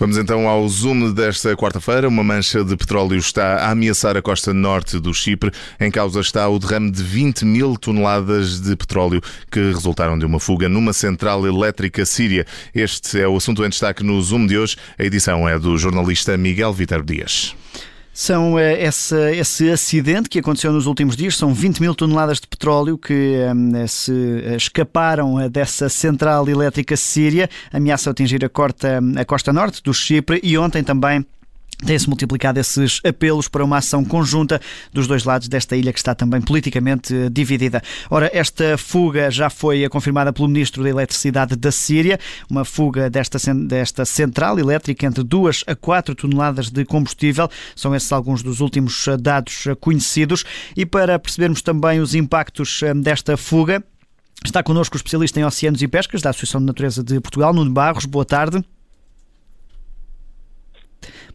Vamos então ao zoom desta quarta-feira. Uma mancha de petróleo está a ameaçar a costa norte do Chipre. Em causa está o derrame de 20 mil toneladas de petróleo que resultaram de uma fuga numa central elétrica síria. Este é o assunto em destaque no zoom de hoje. A edição é do jornalista Miguel Viterbo Dias. São eh, esse, acidente que aconteceu nos últimos dias, são 20 mil toneladas de petróleo que um, se escaparam eh, dessa central elétrica síria, ameaça atingir a, corta, a costa norte do Chipre e ontem também Têm-se multiplicado esses apelos para uma ação conjunta dos dois lados desta ilha que está também politicamente eh, dividida. Ora, esta fuga já foi confirmada pelo Ministro da Eletricidade da Síria, uma fuga desta, desta central elétrica entre 2 a 4 toneladas de combustível. São esses alguns dos últimos eh, dados eh, conhecidos. E para percebermos também os impactos desta fuga, está connosco o especialista em oceanos e pescas da Associação de Natureza de Portugal, Nuno Barros. Boa tarde.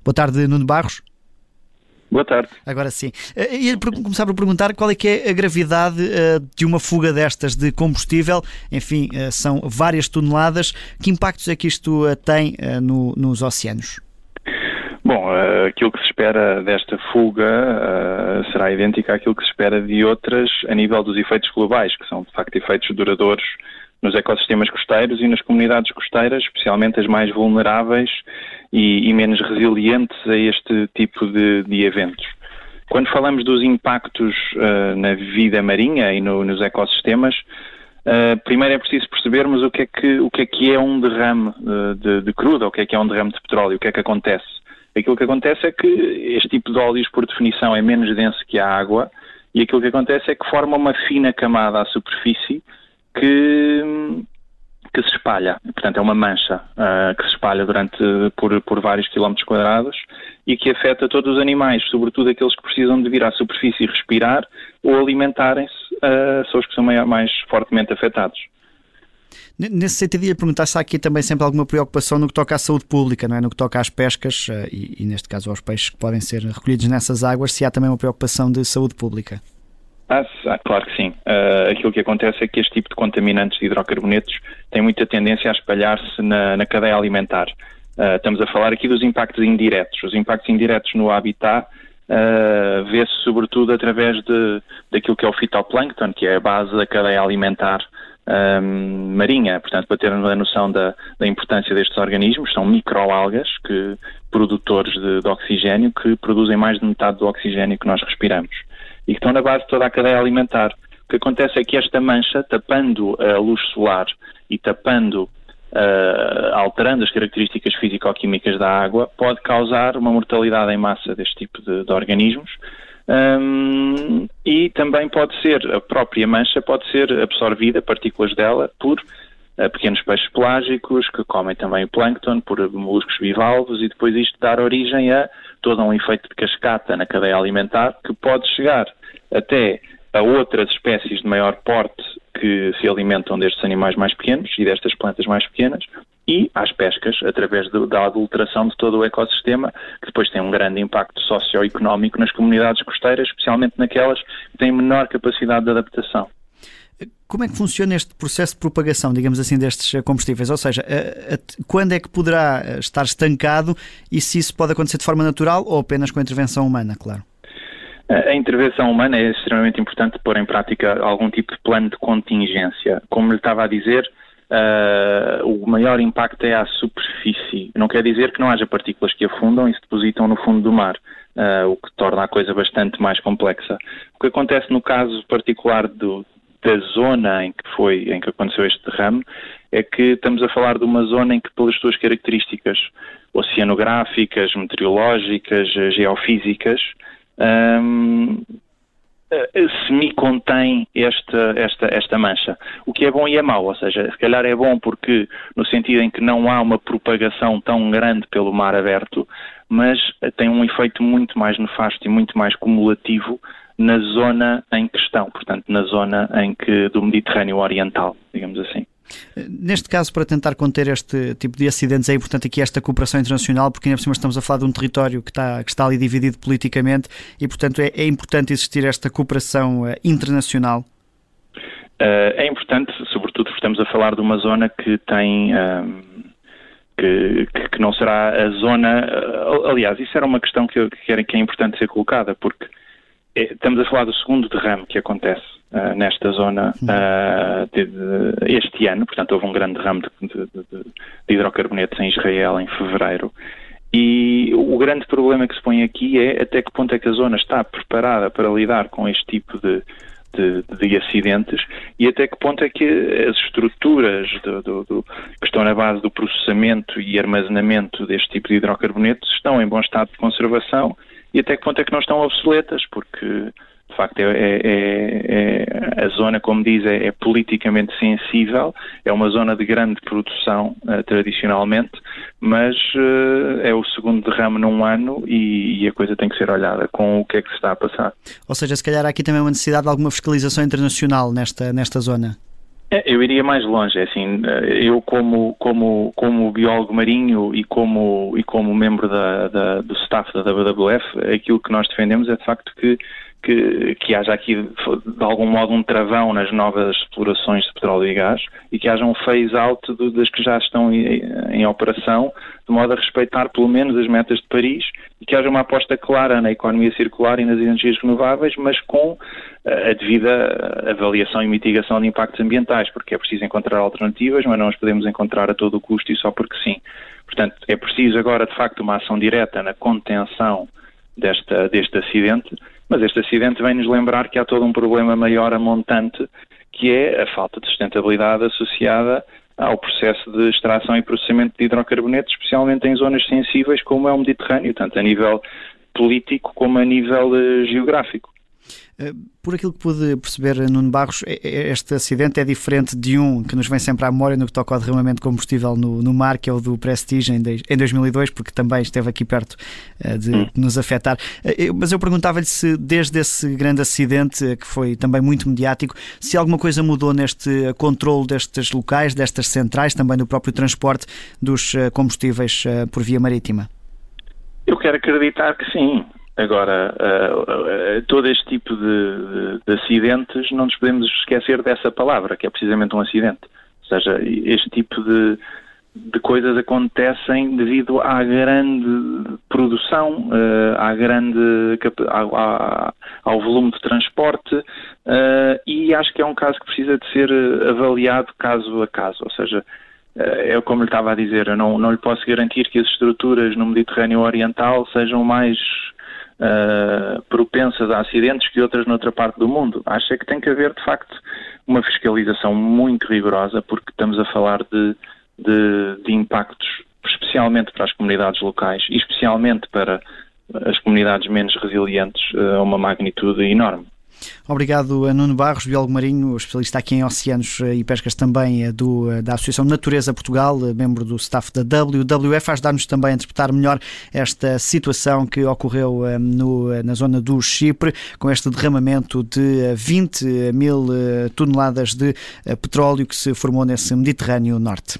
Boa tarde, Nuno Barros. Boa tarde. Agora sim. Ia começar por perguntar qual é que é a gravidade uh, de uma fuga destas de combustível. Enfim, uh, são várias toneladas. Que impactos é que isto tem no, nos oceanos? Bom, aquilo que se espera desta fuga será idêntico àquilo que se espera de outras a nível dos efeitos globais, que são de facto efeitos duradouros nos ecossistemas costeiros e nas comunidades costeiras, especialmente as mais vulneráveis e, e menos resilientes a este tipo de, de, eventos. Quando falamos dos impactos uh, na vida marinha e no, nos ecossistemas, uh, primeiro é preciso percebermos o que é que, o que, é, que é um derrame uh, de, de crudo, o que é que é um derrame de petróleo, o que é que acontece. Aquilo que acontece é que este tipo de óleos, por definição, é menos denso que a água e aquilo que acontece é que forma uma fina camada à superfície que, que se espalha. Portanto, é uma mancha uh, que se espalha durante, por, por vários quilómetros quadrados e que afeta todos os animais, sobretudo aqueles que precisam de vir à superfície e respirar ou alimentarem-se, uh, são os que são mais, mais fortemente afetados. Nesse sentido, ia perguntar se há aqui também sempre alguma preocupação no que toca à saúde pública, não é? no que toca às pescas ah, e, e, neste caso, aos peixes que podem ser recolhidos nessas águas, se há também uma preocupação de saúde pública. Ah, claro que sim. Uh, aquilo que acontece é que este tipo de contaminantes de hidrocarbonetos tem muita tendência a espalhar-se na, na, cadeia alimentar. Uh, estamos a falar aqui dos impactos indiretos. Os impactos indiretos no habitat uh, vê-se sobretudo através de, daquilo que é o fitoplâncton, que é a base da cadeia alimentar um, marinha. Portanto, para ter a noção da, da, importância destes organismos, são microalgas, que, produtores de, de oxigênio, que produzem mais de metade do oxigênio que nós respiramos e que estão na base de toda a cadeia alimentar. O que acontece é que esta mancha, tapando a luz solar e tapando, uh, alterando as características físico-químicas da água, pode causar uma mortalidade em massa deste tipo de, de organismos. Um, e também pode ser, a própria mancha pode ser absorvida, partículas dela, por uh, pequenos peixes pelágicos que comem também o plâncton, por moluscos bivalvos, e depois isto dar origem a todo um efeito de cascata na cadeia alimentar que pode chegar até a outras espécies de maior porte que se alimentam destes animais mais pequenos e destas plantas mais pequenas e às pescas, através de, da adulteração de todo o ecossistema, que depois tem um grande impacto socioeconómico nas comunidades costeiras, especialmente naquelas que têm menor capacidade de adaptação. Como é que funciona este processo de propagação, digamos assim, destes combustíveis? Ou seja, quando é que poderá eh, estar estancado e se isso pode acontecer de forma natural ou apenas com a intervenção humana, claro? A intervenção humana é extremamente importante pôr em prática algum tipo de plano de contingência. Como lhe estava a dizer, uh, o maior impacto é à superfície. Não quer dizer que não haja partículas que afundam e se depositam no fundo do mar, uh, o que torna a coisa bastante mais complexa. O que acontece no caso particular do, da zona em que foi, em que aconteceu este derrame, é que estamos a falar de uma zona em que, pelas suas características oceanográficas, meteorológicas, geofísicas, um, semi-contém esta, esta, esta mancha. O que é bom e é mau, ou seja, se calhar é bom porque, no sentido em que não há uma propagação tão grande pelo mar aberto, mas tem um efeito muito mais nefasto e muito mais cumulativo na zona em questão, portanto, na zona em que do Mediterrâneo Oriental, digamos assim. Neste caso, para tentar conter este tipo de acidentes, é importante aqui esta cooperação internacional, porque ainda por cima estamos a falar de um território que está, que está ali dividido politicamente e, portanto, é, é importante existir esta cooperação uh, internacional. Uh, é importante, sobretudo porque estamos a falar de uma zona que tem uh, que, que, não será a zona. Aliás, isso era uma questão que, que, era, que é importante ser colocada, porque é, estamos a falar do segundo derrame que acontece uh, nesta zona uh, de, de, este ano, portanto, houve um grande derrame de, de, hidrocarbonetos em Israel em fevereiro. E o grande problema que se põe aqui é até que ponto é que a zona está preparada para lidar com este tipo de, acidentes e até que ponto é que as estruturas do, do, do, que estão na base do processamento e armazenamento deste tipo de hidrocarbonetos estão em bom estado de conservação e até que ponto é que não estão obsoletas, porque de facto é, é, é, é a zona, como diz, é, é, politicamente sensível, é uma zona de grande produção uh, tradicionalmente, mas uh, é o segundo derrame num ano e, e, a coisa tem que ser olhada com o que é que se está a passar. Ou seja, se calhar há aqui também uma necessidade de alguma fiscalização internacional nesta, nesta zona. É, eu iria mais longe, é assim, eh, eu como, como, como biólogo marinho e como, e como membro da, da, do staff da WWF, aquilo que nós defendemos é de facto que, que, que haja aqui de algum modo um travão nas novas explorações de petróleo e gás e que haja um phase-out das que já estão em, em operação, de modo a respeitar pelo menos as metas de Paris e que haja uma aposta clara na economia circular e nas energias renováveis, mas com a devida avaliação e mitigação de impactos ambientais, porque é preciso encontrar alternativas, mas não as podemos encontrar a todo o custo e só porque sim. Portanto, é preciso agora, de facto, uma ação direta na contenção desta, deste acidente, mas este acidente vem-nos lembrar que há todo um problema maior a montante, que é a falta de sustentabilidade associada ao processo de extração e processamento de hidrocarbonetos, especialmente em zonas sensíveis como é o Mediterrâneo, tanto a nível político como a nível uh, geográfico. Eh, por aquilo que pude perceber, Nuno Barros, é, este acidente é diferente de um que nos vem sempre à memória no que toca ao derramamento de combustível no, no mar, que é o do Prestige em, em 2002, porque também esteve aqui perto de, hum. nos afetar. Mas eu perguntava-lhe se, desde esse grande acidente, que foi também muito mediático, se alguma coisa mudou neste controle destes locais, destas centrais, também do próprio transporte dos combustíveis por via marítima. Eu quero acreditar que sim. Agora, uh, uh, todo este tipo de, de, de, acidentes, não nos podemos esquecer dessa palavra, que é precisamente um acidente. Ou seja, este tipo de, de coisas acontecem devido à grande produção, uh, à grande, ao, ao, volume de transporte, e acho que é um caso que precisa de ser avaliado caso a caso. Ou seja, é como lhe estava a dizer, eu não, não lhe posso garantir que as estruturas no Mediterrâneo Oriental sejam mais uh, propensas a acidentes que outras noutra parte do mundo. Acho é que tem que haver, de facto, uma fiscalização muito rigorosa, porque estamos a falar de, de, de impactos, especialmente para as comunidades locais e especialmente para as comunidades menos resilientes, a uma magnitude enorme. Obrigado a Nuno Barros, biólogo marinho, especialista aqui em oceanos eh, e pescas também eh, do, eh, da Associação Natureza Portugal, membro do staff da WWF, a ajudar-nos também a interpretar melhor esta situação que ocorreu no, na zona do Chipre, com este derramamento de 20 mil toneladas de petróleo que se formou nesse Mediterrâneo Norte.